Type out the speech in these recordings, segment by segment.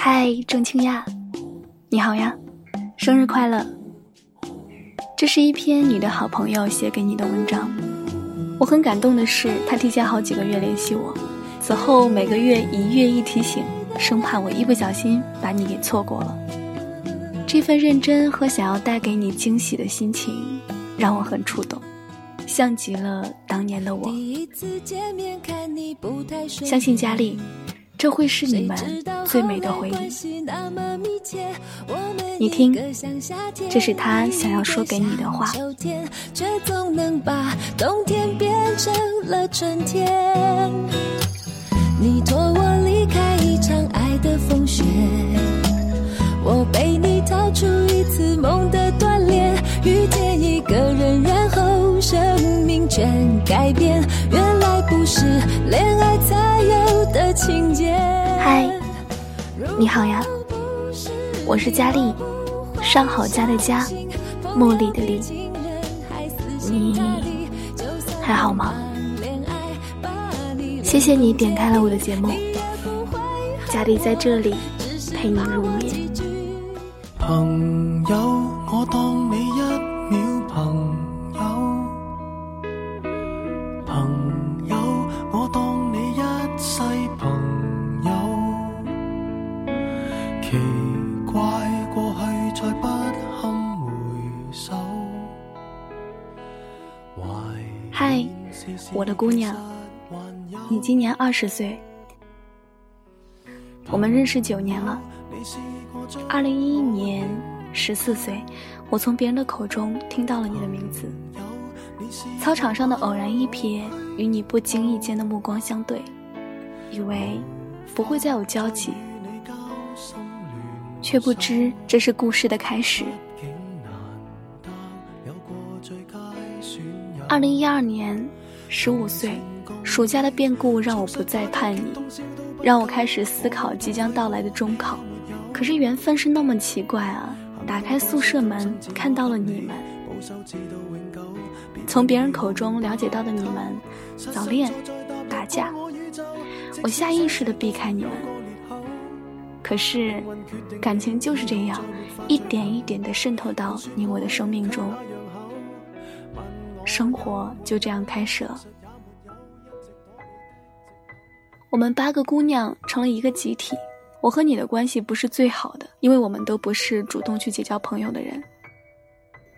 嗨，郑清亚，你好呀，生日快乐！这是一篇你的好朋友写给你的文章。我很感动的是，他提前好几个月联系我，此后每个月一月一提醒，生怕我一不小心把你给错过了。这份认真和想要带给你惊喜的心情，让我很触动，像极了当年的我。相信佳丽。这会是你们最美的回忆。你听，这是他想要说给你的话。秋天却总能把冬天变成了春天你托我离开一场爱的风雪，我陪你逃出一次梦的锻炼，遇见一个人，然后生命全改变。原来不是恋爱才有。嗨，你好呀，我是佳丽，上好佳的佳，茉莉的莉，你还好吗？谢谢你点开了我的节目，佳丽在这里陪你入眠。朋友，我当你一姑娘，你今年二十岁，我们认识九年了。二零一一年，十四岁，我从别人的口中听到了你的名字。操场上的偶然一瞥，与你不经意间的目光相对，以为不会再有交集，却不知这是故事的开始。二零一二年，十五岁，暑假的变故让我不再叛逆，让我开始思考即将到来的中考。可是缘分是那么奇怪啊！打开宿舍门，看到了你们。从别人口中了解到的你们，早恋、打架，我下意识的避开你们。可是，感情就是这样，一点一点的渗透到你我的生命中，生活就这样开始了。我们八个姑娘成了一个集体。我和你的关系不是最好的，因为我们都不是主动去结交朋友的人。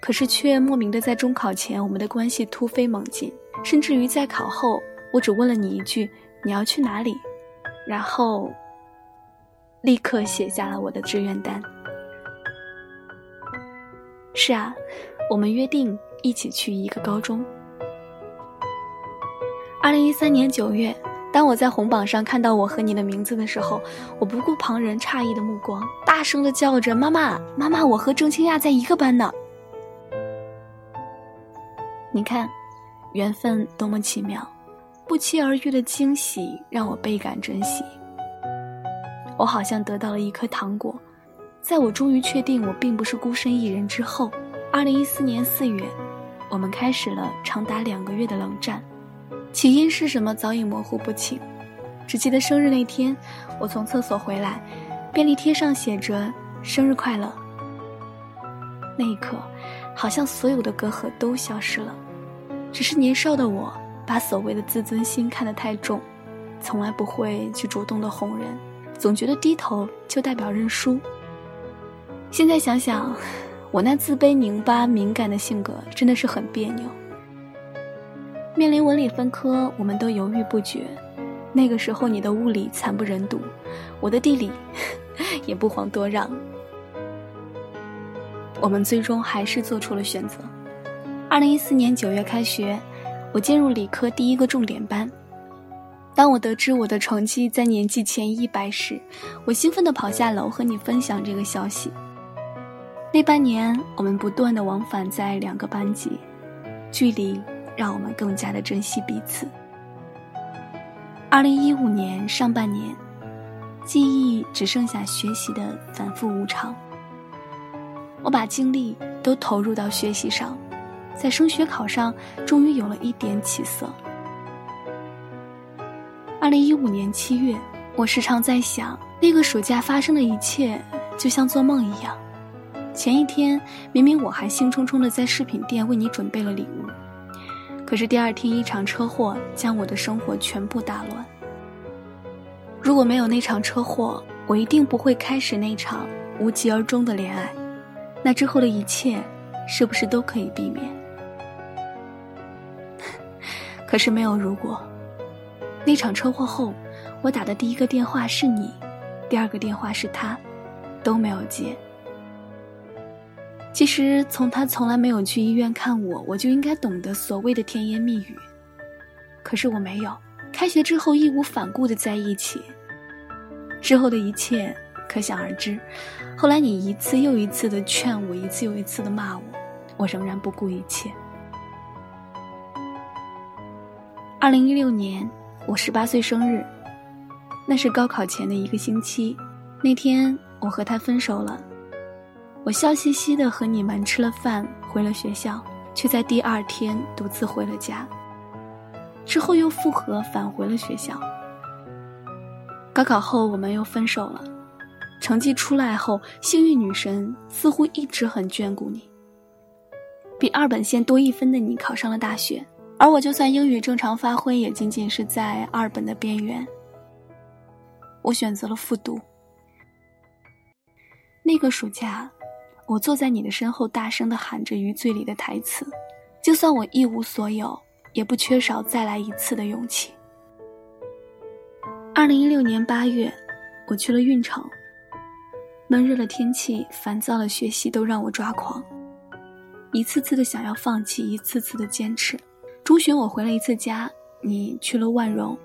可是却莫名的在中考前，我们的关系突飞猛进，甚至于在考后，我只问了你一句：“你要去哪里？”然后，立刻写下了我的志愿单。是啊，我们约定一起去一个高中。二零一三年九月。当我在红榜上看到我和你的名字的时候，我不顾旁人诧异的目光，大声的叫着：“妈妈，妈妈，我和郑清亚在一个班呢！”你看，缘分多么奇妙，不期而遇的惊喜让我倍感珍惜。我好像得到了一颗糖果，在我终于确定我并不是孤身一人之后，二零一四年四月，我们开始了长达两个月的冷战。起因是什么早已模糊不清，只记得生日那天，我从厕所回来，便利贴上写着“生日快乐”。那一刻，好像所有的隔阂都消失了。只是年少的我，把所谓的自尊心看得太重，从来不会去主动的哄人，总觉得低头就代表认输。现在想想，我那自卑、拧巴、敏感的性格真的是很别扭。面临文理分科，我们都犹豫不决。那个时候，你的物理惨不忍睹，我的地理 也不遑多让。我们最终还是做出了选择。二零一四年九月开学，我进入理科第一个重点班。当我得知我的成绩在年级前一百时，我兴奋地跑下楼和你分享这个消息。那半年，我们不断的往返在两个班级，距离。让我们更加的珍惜彼此。二零一五年上半年，记忆只剩下学习的反复无常。我把精力都投入到学习上，在升学考上终于有了一点起色。二零一五年七月，我时常在想，那个暑假发生的一切，就像做梦一样。前一天明明我还兴冲冲的在饰品店为你准备了礼物，可是第二天一场车祸将我的生活全部打乱。如果没有那场车祸，我一定不会开始那场无疾而终的恋爱。那之后的一切，是不是都可以避免？可是没有如果。那场车祸后，我打的第一个电话是你，第二个电话是他，都没有接。其实从他从来没有去医院看我，我就应该懂得所谓的甜言蜜语。可是我没有。开学之后义无反顾的在一起，之后的一切可想而知。后来你一次又一次的劝我，一次又一次的骂我，我仍然不顾一切。二零一六年，我十八岁生日，那是高考前的一个星期。那天我和他分手了。我笑嘻嘻的和你们吃了饭，回了学校，却在第二天独自回了家。之后又复合，返回了学校。高考后我们又分手了。成绩出来后，幸运女神似乎一直很眷顾你。比二本线多一分的你考上了大学，而我就算英语正常发挥，也仅仅是在二本的边缘。我选择了复读。那个暑假。我坐在你的身后，大声的喊着余罪里的台词，就算我一无所有，也不缺少再来一次的勇气。二零一六年八月，我去了运城。闷热的天气，烦躁的学习都让我抓狂，一次次的想要放弃，一次次的坚持。中旬我回了一次家，你去了万荣，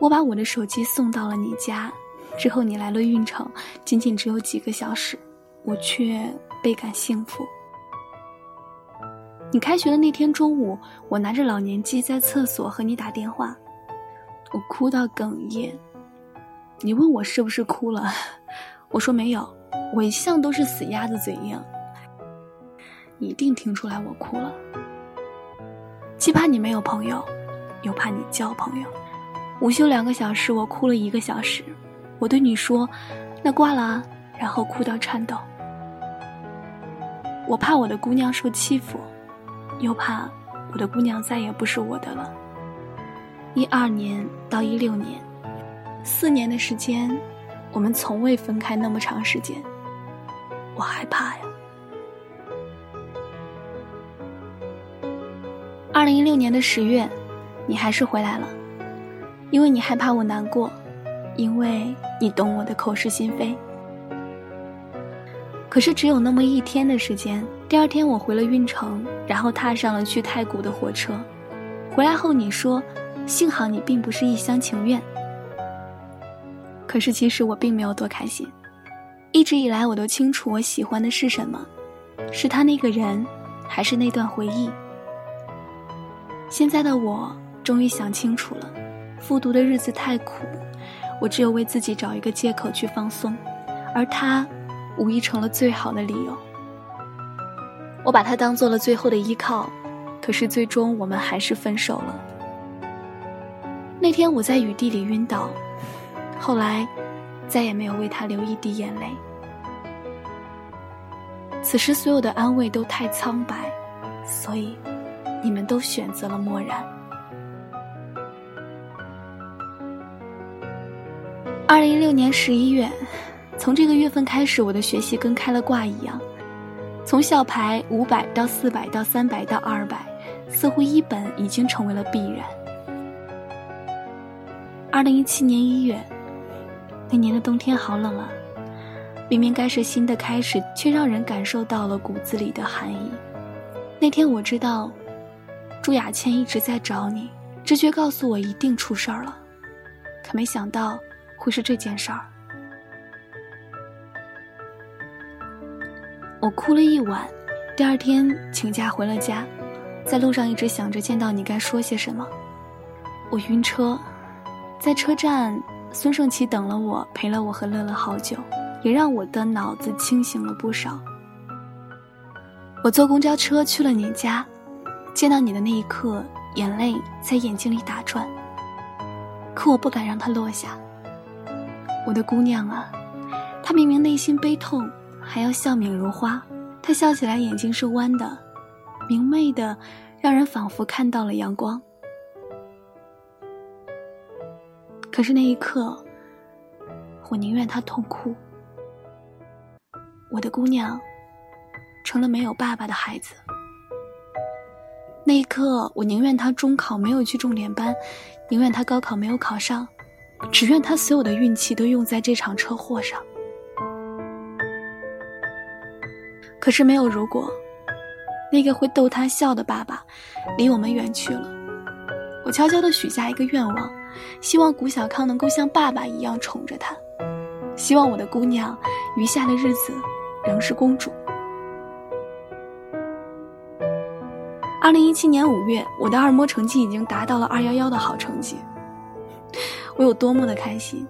我把我的手机送到了你家，之后你来了运城，仅仅只有几个小时，我却。倍感幸福。你开学的那天中午，我拿着老年机在厕所和你打电话，我哭到哽咽。你问我是不是哭了，我说没有，我一向都是死鸭子嘴硬。你一定听出来我哭了，既怕你没有朋友，又怕你交朋友。午休两个小时，我哭了一个小时。我对你说：“那挂了。”然后哭到颤抖。我怕我的姑娘受欺负，又怕我的姑娘再也不是我的了。一二年到一六年，四年的时间，我们从未分开那么长时间，我害怕呀。二零一六年的十月，你还是回来了，因为你害怕我难过，因为你懂我的口是心非。可是只有那么一天的时间。第二天我回了运城，然后踏上了去太谷的火车。回来后你说：“幸好你并不是一厢情愿。”可是其实我并没有多开心。一直以来我都清楚我喜欢的是什么，是他那个人，还是那段回忆。现在的我终于想清楚了，复读的日子太苦，我只有为自己找一个借口去放松，而他。无疑成了最好的理由。我把他当做了最后的依靠，可是最终我们还是分手了。那天我在雨地里晕倒，后来再也没有为他流一滴眼泪。此时所有的安慰都太苍白，所以你们都选择了漠然。二零一六年十一月。从这个月份开始，我的学习跟开了挂一样，从校排五百到四百到三百到二百，似乎一本已经成为了必然。二零一七年一月，那年的冬天好冷啊，明明该是新的开始，却让人感受到了骨子里的寒意。那天我知道，朱雅倩一直在找你，直觉告诉我一定出事儿了，可没想到会是这件事儿。我哭了一晚，第二天请假回了家，在路上一直想着见到你该说些什么。我晕车，在车站，孙胜奇等了我，陪了我和乐乐好久，也让我的脑子清醒了不少。我坐公交车去了你家，见到你的那一刻，眼泪在眼睛里打转，可我不敢让它落下。我的姑娘啊！他明明内心悲痛，还要笑面如花。他笑起来眼睛是弯的，明媚的，让人仿佛看到了阳光。可是那一刻，我宁愿他痛哭。我的姑娘，成了没有爸爸的孩子。那一刻，我宁愿他中考没有去重点班，宁愿他高考没有考上，只愿他所有的运气都用在这场车祸上。可是没有如果，那个会逗他笑的爸爸，离我们远去了。我悄悄地许下一个愿望，希望谷小康能够像爸爸一样宠着他，希望我的姑娘余下的日子仍是公主。二零一七年五月，我的二模成绩已经达到了二幺幺的好成绩。我有多么的开心！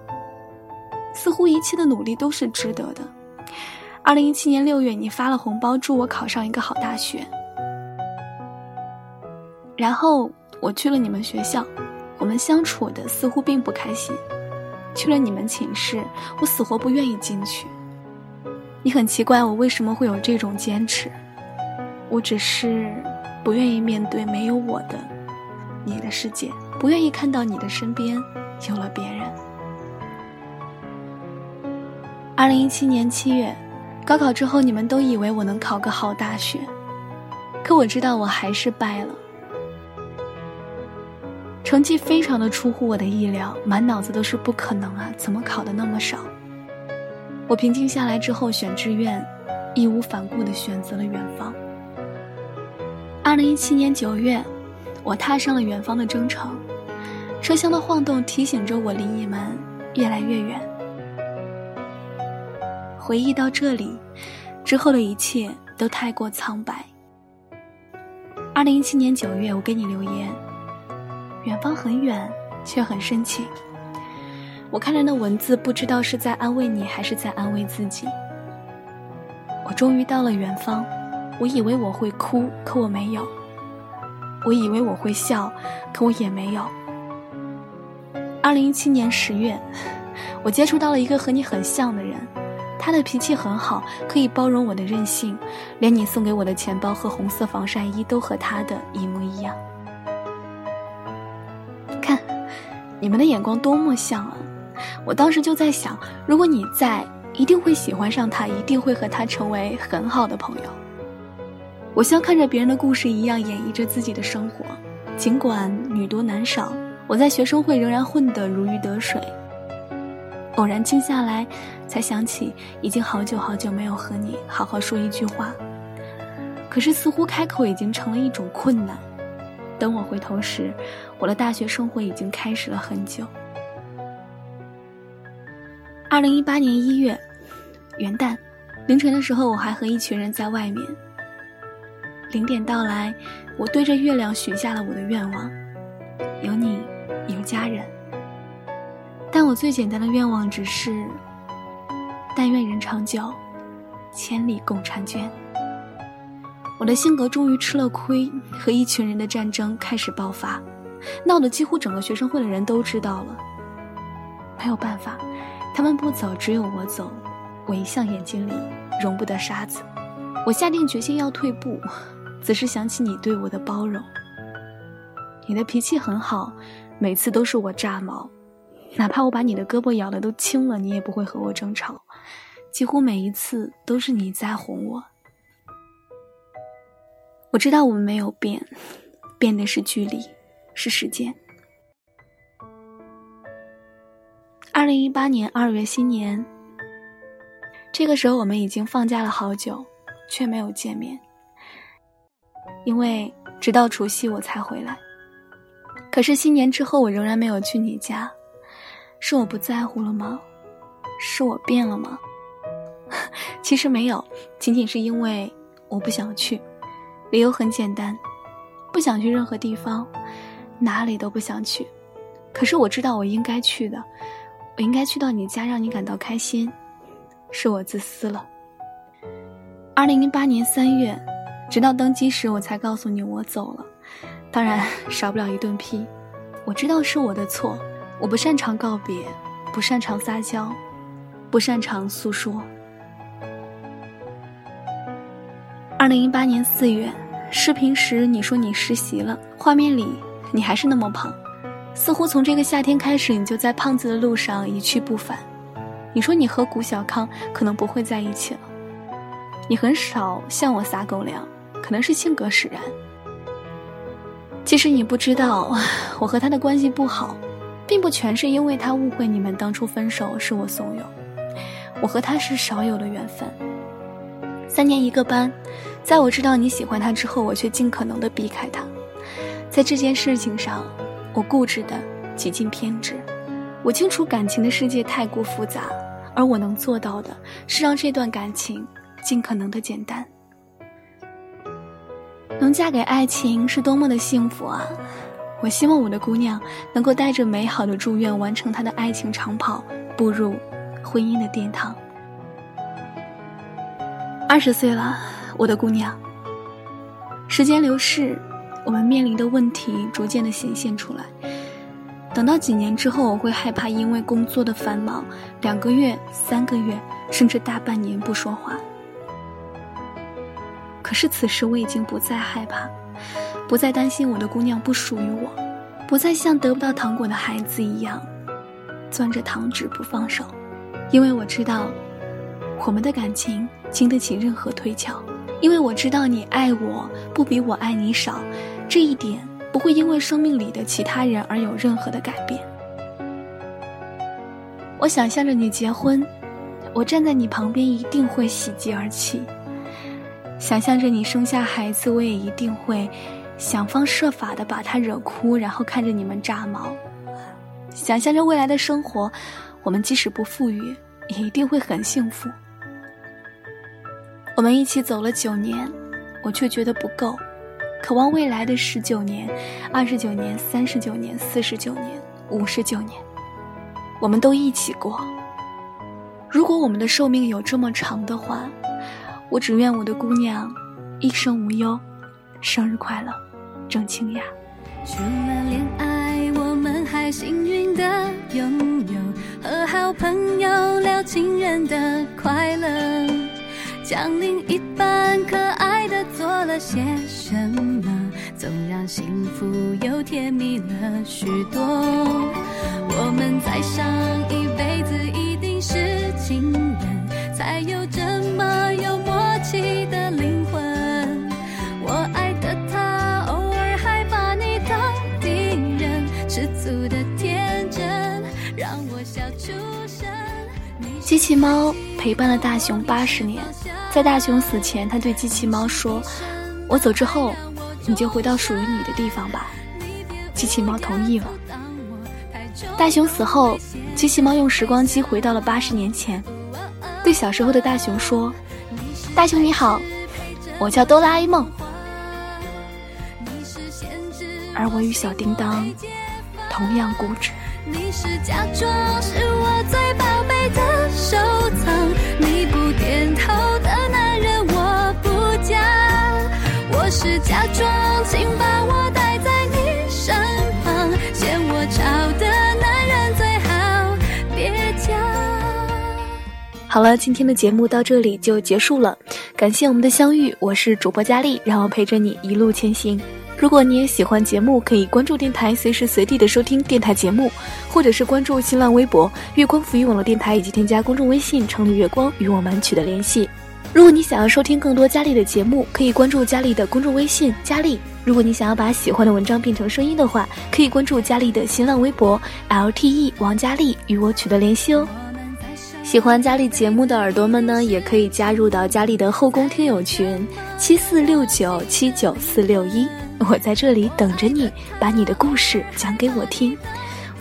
似乎一切的努力都是值得的。二零一七年六月，你发了红包祝我考上一个好大学。然后我去了你们学校，我们相处的似乎并不开心。去了你们寝室，我死活不愿意进去。你很奇怪我为什么会有这种坚持，我只是。不愿意面对没有我的你的世界，不愿意看到你的身边有了别人。二零一七年七月，高考之后，你们都以为我能考个好大学，可我知道我还是败了。成绩非常的出乎我的意料，满脑子都是不可能啊，怎么考的那么少？我平静下来之后，选志愿，义无反顾的选择了远方。二零一七年九月，我踏上了远方的征程，车厢的晃动提醒着我离你们越来越远。回忆到这里，之后的一切都太过苍白。二零一七年九月，我给你留言，远方很远，却很深情。我看着那文字，不知道是在安慰你，还是在安慰自己。我终于到了远方。我以为我会哭，可我没有；我以为我会笑，可我也没有。二零一七年十月，我接触到了一个和你很像的人，他的脾气很好，可以包容我的任性，连你送给我的钱包和红色防晒衣都和他的一模一样。看，你们的眼光多么像啊！我当时就在想，如果你在，一定会喜欢上他，一定会和他成为很好的朋友。我像看着别人的故事一样演绎着自己的生活，尽管女多男少，我在学生会仍然混得如鱼得水。偶然静下来，才想起已经好久好久没有和你好好说一句话。可是似乎开口已经成了一种困难。等我回头时，我的大学生活已经开始了很久。二零一八年一月，元旦，凌晨的时候，我还和一群人在外面。零点到来，我对着月亮许下了我的愿望：有你，有家人。但我最简单的愿望只是：但愿人长久，千里共婵娟。我的性格终于吃了亏，和一群人的战争开始爆发，闹得几乎整个学生会的人都知道了。没有办法，他们不走，只有我走。我一向眼睛里容不得沙子，我下定决心要退步。只是想起你对我的包容。你的脾气很好，每次都是我炸毛，哪怕我把你的胳膊咬的都青了，你也不会和我争吵。几乎每一次都是你在哄我。我知道我们没有变，变的是距离，是时间。二零一八年二月新年，这个时候我们已经放假了好久，却没有见面。因为直到除夕我才回来，可是新年之后我仍然没有去你家，是我不在乎了吗？是我变了吗？其实没有，仅仅是因为我不想去，理由很简单，不想去任何地方，哪里都不想去。可是我知道我应该去的，我应该去到你家，让你感到开心，是我自私了。二零零八年三月。直到登机时，我才告诉你我走了，当然 少不了一顿批。我知道是我的错，我不擅长告别，不擅长撒娇，不擅长诉说。二零一八年四月，视频时你说你实习了，画面里你还是那么胖，似乎从这个夏天开始，你就在胖子的路上一去不返。你说你和谷小康可能不会在一起了，你很少向我撒狗粮，可能是性格使然。其实你不知道，我和他的关系不好，并不全是因为他误会你们当初分手是我怂恿，我和他是少有的缘分。三年一个班，在我知道你喜欢他之后，我却尽可能的避开他。在这件事情上，我固执的极尽偏执。我清楚感情的世界太过复杂，而我能做到的是让这段感情尽可能的简单。能嫁给爱情是多么的幸福啊！我希望我的姑娘能够带着美好的祝愿，完成她的爱情长跑，步入婚姻的殿堂。二十岁了，我的姑娘。时间流逝，我们面临的问题逐渐的显现出来。等到几年之后，我会害怕因为工作的繁忙，两个月、三个月，甚至大半年不说话。可是此时我已经不再害怕，不再担心我的姑娘不属于我，不再像得不到糖果的孩子一样，攥着糖纸不放手，因为我知道，我们的感情。经得起任何推敲，因为我知道你爱我不比我爱你少，这一点不会因为生命里的其他人而有任何的改变。我想象着你结婚，我站在你旁边一定会喜极而泣；想象着你生下孩子，我也一定会想方设法的把他惹哭，然后看着你们炸毛；想象着未来的生活，我们即使不富裕，也一定会很幸福。我们一起走了九年，我却觉得不够，渴望未来的十九年、二十九年、三十九年、四十九年、五十九年，我们都一起过。如果我们的寿命有这么长的话，我只愿我的姑娘一生无忧，生日快乐，郑清雅。除了恋爱，我们还幸运的拥有和好朋友聊情人的快乐。将另一半可爱的做了些什么，总让幸福又甜蜜了许多。我们在上一辈子一定是情人，才有这机器猫陪伴了大熊八十年。在大雄死前，他对机器猫说：“我走之后，你就回到属于你的地方吧。”机器猫同意了。大雄死后，机器猫用时光机回到了八十年前，对小时候的大雄说：“大雄你好，我叫哆啦 A 梦。”而我与小叮当同样固执。你是假装是我最宝贝的收藏，你不点头的男人我不嫁，我是假装，请把我带在你身旁，嫌我吵的男人最好别嫁。好了，今天的节目到这里就结束了，感谢我们的相遇，我是主播佳丽，让我陪着你一路前行。如果你也喜欢节目，可以关注电台，随时随地的收听电台节目，或者是关注新浪微博“月光浮云网络电台”，以及添加公众微信“城里月光”与我们取得联系。如果你想要收听更多佳丽的节目，可以关注佳丽的公众微信“佳丽”。如果你想要把喜欢的文章变成声音的话，可以关注佳丽的新浪微博 “lte 王佳丽”与我取得联系哦。喜欢佳丽节目的耳朵们呢，也可以加入到佳丽的后宫听友群七四六九七九四六一。我在这里等着你，把你的故事讲给我听。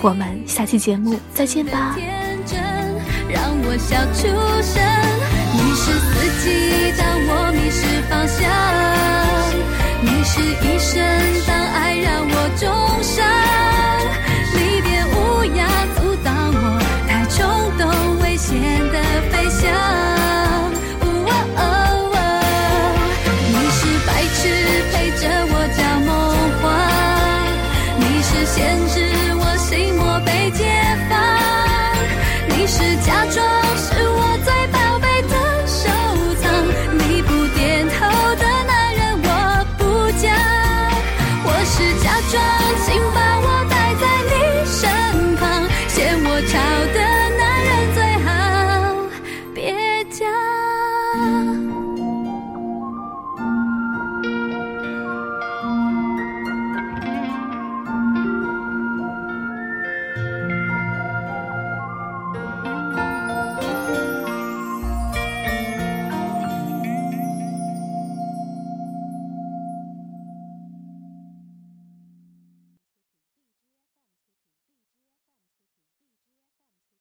我们下期节目再见吧。让我笑出声。你是四季，当我迷失方向；你是一生，当爱让我重伤。离别乌鸦阻挡我，太冲动，危险的飞翔。